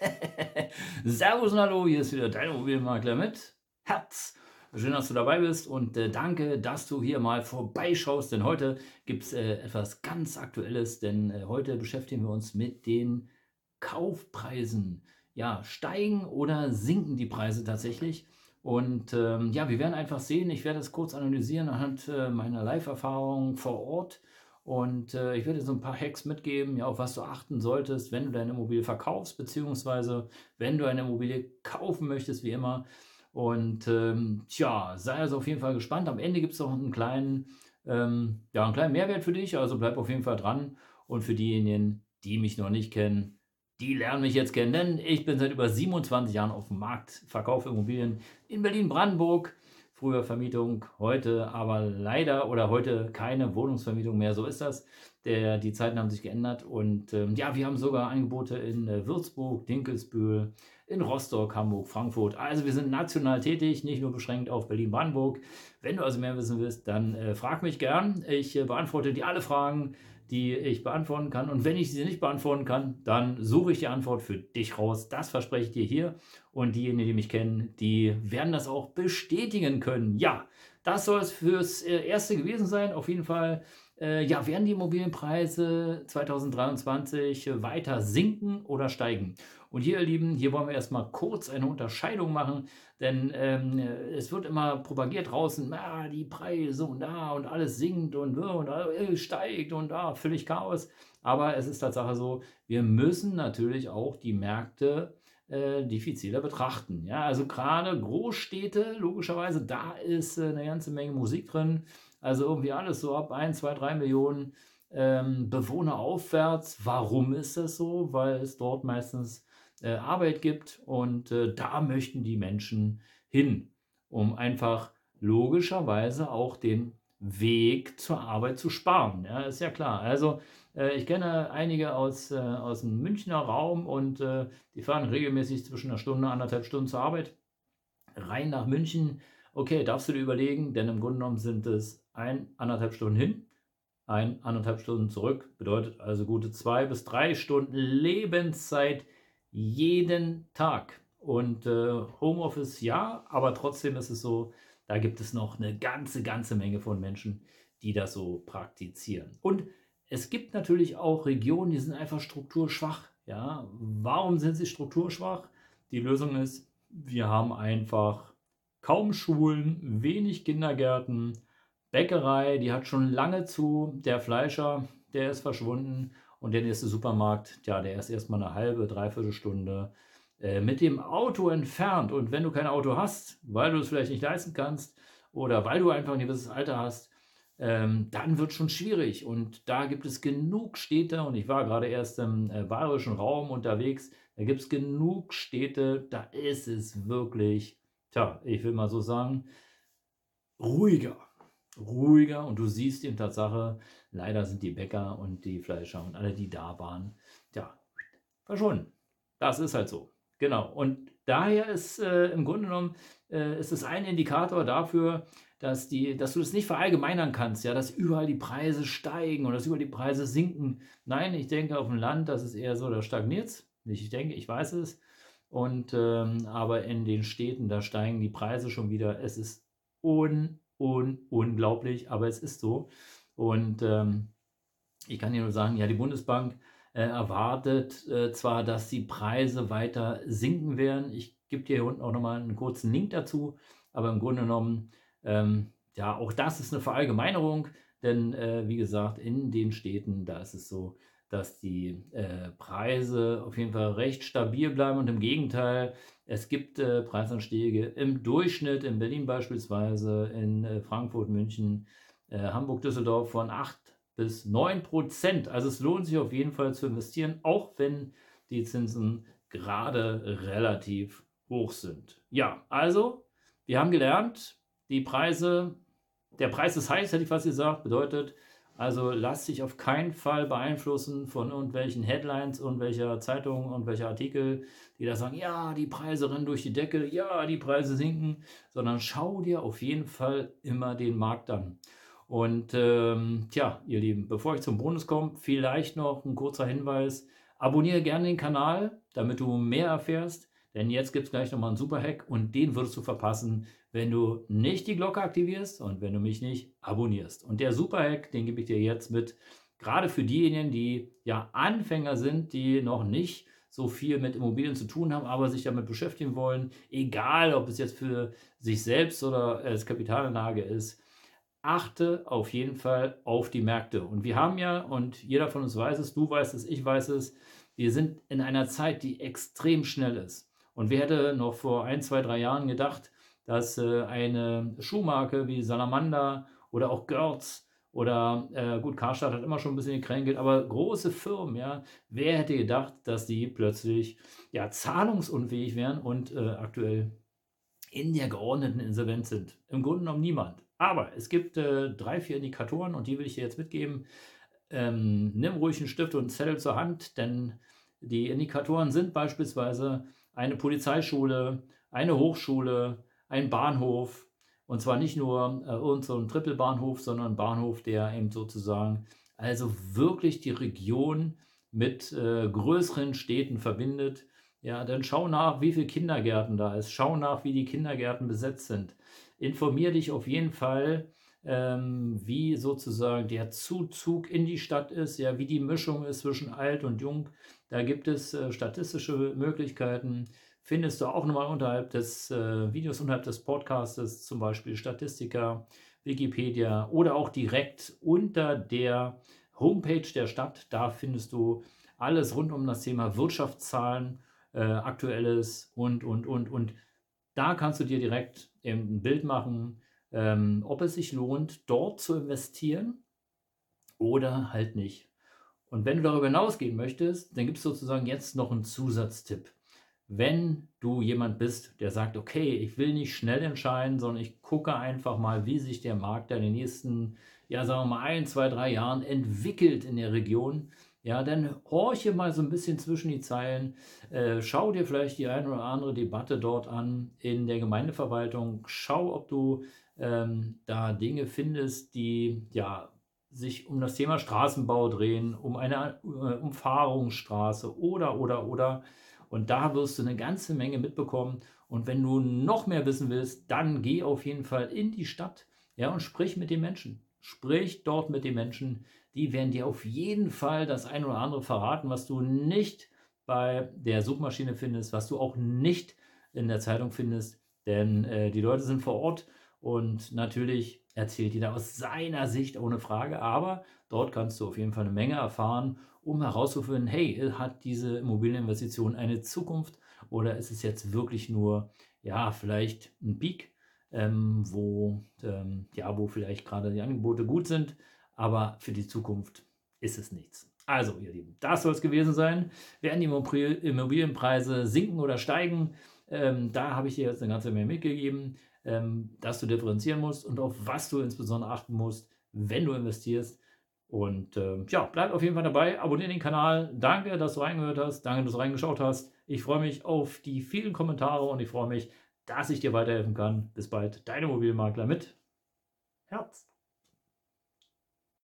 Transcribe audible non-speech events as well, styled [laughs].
[laughs] Servus und Hallo, hier ist wieder dein Immobilienmakler mit Herz. Schön, dass du dabei bist und äh, danke, dass du hier mal vorbeischaust, denn heute gibt es äh, etwas ganz Aktuelles, denn äh, heute beschäftigen wir uns mit den Kaufpreisen. Ja, steigen oder sinken die Preise tatsächlich? Und ähm, ja, wir werden einfach sehen, ich werde es kurz analysieren anhand äh, meiner Live-Erfahrung vor Ort und äh, ich werde dir so ein paar Hacks mitgeben, ja, auf was du achten solltest, wenn du deine Immobilie verkaufst, beziehungsweise wenn du eine Immobilie kaufen möchtest, wie immer. Und ähm, tja, sei also auf jeden Fall gespannt. Am Ende gibt es noch einen kleinen, ähm, ja, einen kleinen Mehrwert für dich, also bleib auf jeden Fall dran. Und für diejenigen, die mich noch nicht kennen, die lernen mich jetzt kennen, denn ich bin seit über 27 Jahren auf dem Markt, verkaufe Immobilien in Berlin-Brandenburg Früher Vermietung, heute aber leider oder heute keine Wohnungsvermietung mehr. So ist das. Der, die Zeiten haben sich geändert und ähm, ja, wir haben sogar Angebote in äh, Würzburg, Dinkelsbühl, in Rostock, Hamburg, Frankfurt. Also wir sind national tätig, nicht nur beschränkt auf Berlin-Brandenburg. Wenn du also mehr wissen willst, dann äh, frag mich gern. Ich äh, beantworte dir alle Fragen die ich beantworten kann. Und wenn ich sie nicht beantworten kann, dann suche ich die Antwort für dich raus. Das verspreche ich dir hier. Und diejenigen, die mich kennen, die werden das auch bestätigen können. Ja, das soll es fürs äh, Erste gewesen sein. Auf jeden Fall äh, ja, werden die Immobilienpreise 2023 weiter sinken oder steigen? Und hier, ihr Lieben, hier wollen wir erstmal kurz eine Unterscheidung machen, denn ähm, es wird immer propagiert draußen, ah, die Preise und da und alles sinkt und, und äh, steigt und da, ah, völlig Chaos. Aber es ist Tatsache so, wir müssen natürlich auch die Märkte äh, diffiziler betrachten. Ja, also gerade Großstädte, logischerweise, da ist äh, eine ganze Menge Musik drin. Also irgendwie alles so ab 1, 2, 3 Millionen ähm, Bewohner aufwärts. Warum ist das so? Weil es dort meistens äh, Arbeit gibt und äh, da möchten die Menschen hin, um einfach logischerweise auch den Weg zur Arbeit zu sparen. Ja, ist ja klar. Also äh, ich kenne einige aus, äh, aus dem Münchner Raum und äh, die fahren regelmäßig zwischen einer Stunde, anderthalb Stunden zur Arbeit rein nach München. Okay, darfst du dir überlegen, denn im Grunde genommen sind es ein, anderthalb Stunden hin, ein, anderthalb Stunden zurück. Bedeutet also gute zwei bis drei Stunden Lebenszeit jeden Tag. Und äh, Homeoffice ja, aber trotzdem ist es so, da gibt es noch eine ganze, ganze Menge von Menschen, die das so praktizieren. Und es gibt natürlich auch Regionen, die sind einfach strukturschwach. Ja, warum sind sie strukturschwach? Die Lösung ist, wir haben einfach kaum Schulen, wenig Kindergärten, Bäckerei, die hat schon lange zu, der Fleischer, der ist verschwunden und der nächste Supermarkt, ja, der ist erstmal eine halbe, dreiviertel Stunde äh, mit dem Auto entfernt. Und wenn du kein Auto hast, weil du es vielleicht nicht leisten kannst oder weil du einfach ein gewisses Alter hast, ähm, dann wird schon schwierig. Und da gibt es genug Städte, und ich war gerade erst im äh, bayerischen Raum unterwegs, da gibt es genug Städte, da ist es wirklich, tja, ich will mal so sagen, ruhiger ruhiger und du siehst in Tatsache, leider sind die Bäcker und die Fleischer und alle, die da waren, ja, verschwunden. Das ist halt so. Genau. Und daher ist äh, im Grunde genommen äh, ist es ein Indikator dafür, dass, die, dass du das nicht verallgemeinern kannst, ja, dass überall die Preise steigen oder dass überall die Preise sinken. Nein, ich denke auf dem Land, das ist eher so, da stagniert es. Ich denke, ich weiß es. Und ähm, aber in den Städten, da steigen die Preise schon wieder. Es ist un un unglaublich, aber es ist so. Und ähm, ich kann dir nur sagen, ja, die Bundesbank äh, erwartet äh, zwar, dass die Preise weiter sinken werden. Ich gebe dir hier unten auch nochmal einen kurzen Link dazu, aber im Grunde genommen, ähm, ja, auch das ist eine Verallgemeinerung, denn äh, wie gesagt, in den Städten, da ist es so, dass die äh, Preise auf jeden Fall recht stabil bleiben und im Gegenteil, es gibt äh, Preisanstiege im Durchschnitt in Berlin beispielsweise, in äh, Frankfurt, München, äh, Hamburg, Düsseldorf von 8 bis 9 Prozent. Also es lohnt sich auf jeden Fall zu investieren, auch wenn die Zinsen gerade relativ hoch sind. Ja, also, wir haben gelernt, die Preise, der Preis ist heiß, hätte ich fast gesagt, bedeutet, also lass dich auf keinen Fall beeinflussen von irgendwelchen Headlines, irgendwelcher Zeitungen, irgendwelcher Artikel, die da sagen, ja, die Preise rennen durch die Decke, ja, die Preise sinken, sondern schau dir auf jeden Fall immer den Markt an. Und ähm, tja, ihr Lieben, bevor ich zum Bonus komme, vielleicht noch ein kurzer Hinweis. Abonniere gerne den Kanal, damit du mehr erfährst. Denn jetzt gibt es gleich nochmal einen super Hack und den würdest du verpassen, wenn du nicht die Glocke aktivierst und wenn du mich nicht abonnierst. Und der super Hack, den gebe ich dir jetzt mit, gerade für diejenigen, die ja Anfänger sind, die noch nicht so viel mit Immobilien zu tun haben, aber sich damit beschäftigen wollen, egal ob es jetzt für sich selbst oder als Kapitalanlage ist, achte auf jeden Fall auf die Märkte. Und wir haben ja, und jeder von uns weiß es, du weißt es, ich weiß es, wir sind in einer Zeit, die extrem schnell ist. Und wer hätte noch vor ein, zwei, drei Jahren gedacht, dass äh, eine Schuhmarke wie Salamander oder auch Görz oder äh, gut, Karstadt hat immer schon ein bisschen gekränkelt, aber große Firmen, ja, wer hätte gedacht, dass die plötzlich ja zahlungsunfähig wären und äh, aktuell in der geordneten Insolvenz sind? Im Grunde genommen niemand. Aber es gibt äh, drei, vier Indikatoren und die will ich dir jetzt mitgeben. Ähm, nimm ruhig einen Stift und einen Zettel zur Hand, denn die Indikatoren sind beispielsweise eine Polizeischule, eine Hochschule, ein Bahnhof. Und zwar nicht nur äh, irgend so Trippelbahnhof, sondern ein Bahnhof, der eben sozusagen also wirklich die Region mit äh, größeren Städten verbindet. Ja, dann schau nach, wie viele Kindergärten da ist. Schau nach, wie die Kindergärten besetzt sind. Informier dich auf jeden Fall, ähm, wie sozusagen der Zuzug in die Stadt ist, ja, wie die Mischung ist zwischen alt und jung. Da gibt es äh, statistische Möglichkeiten. Findest du auch nochmal unterhalb des äh, Videos, unterhalb des Podcastes, zum Beispiel Statistiker, Wikipedia oder auch direkt unter der Homepage der Stadt. Da findest du alles rund um das Thema Wirtschaftszahlen, äh, Aktuelles und, und, und, und. Da kannst du dir direkt ein Bild machen, ähm, ob es sich lohnt, dort zu investieren oder halt nicht. Und wenn du darüber hinausgehen möchtest, dann gibt es sozusagen jetzt noch einen Zusatztipp. Wenn du jemand bist, der sagt, okay, ich will nicht schnell entscheiden, sondern ich gucke einfach mal, wie sich der Markt in den nächsten, ja, sagen wir mal, ein, zwei, drei Jahren entwickelt in der Region, ja, dann horche mal so ein bisschen zwischen die Zeilen, äh, schau dir vielleicht die eine oder andere Debatte dort an in der Gemeindeverwaltung, schau, ob du ähm, da Dinge findest, die ja sich um das Thema Straßenbau drehen, um eine äh, Umfahrungsstraße oder, oder, oder. Und da wirst du eine ganze Menge mitbekommen. Und wenn du noch mehr wissen willst, dann geh auf jeden Fall in die Stadt ja, und sprich mit den Menschen. Sprich dort mit den Menschen. Die werden dir auf jeden Fall das ein oder andere verraten, was du nicht bei der Suchmaschine findest, was du auch nicht in der Zeitung findest. Denn äh, die Leute sind vor Ort und natürlich erzählt jeder aus seiner Sicht ohne Frage, aber dort kannst du auf jeden Fall eine Menge erfahren, um herauszufinden, hey, hat diese Immobilieninvestition eine Zukunft oder ist es jetzt wirklich nur, ja, vielleicht ein Peak, ähm, wo, ähm, ja, wo vielleicht gerade die Angebote gut sind, aber für die Zukunft ist es nichts. Also, ihr Lieben, das soll es gewesen sein. Werden die Immobilienpreise sinken oder steigen? Ähm, da habe ich dir jetzt eine ganze Menge mitgegeben ähm, dass du differenzieren musst und auf was du insbesondere achten musst, wenn du investierst. Und ähm, ja, bleib auf jeden Fall dabei, abonniere den Kanal. Danke, dass du reingehört hast. Danke, dass du reingeschaut hast. Ich freue mich auf die vielen Kommentare und ich freue mich, dass ich dir weiterhelfen kann. Bis bald, dein Immobilienmakler mit Herz.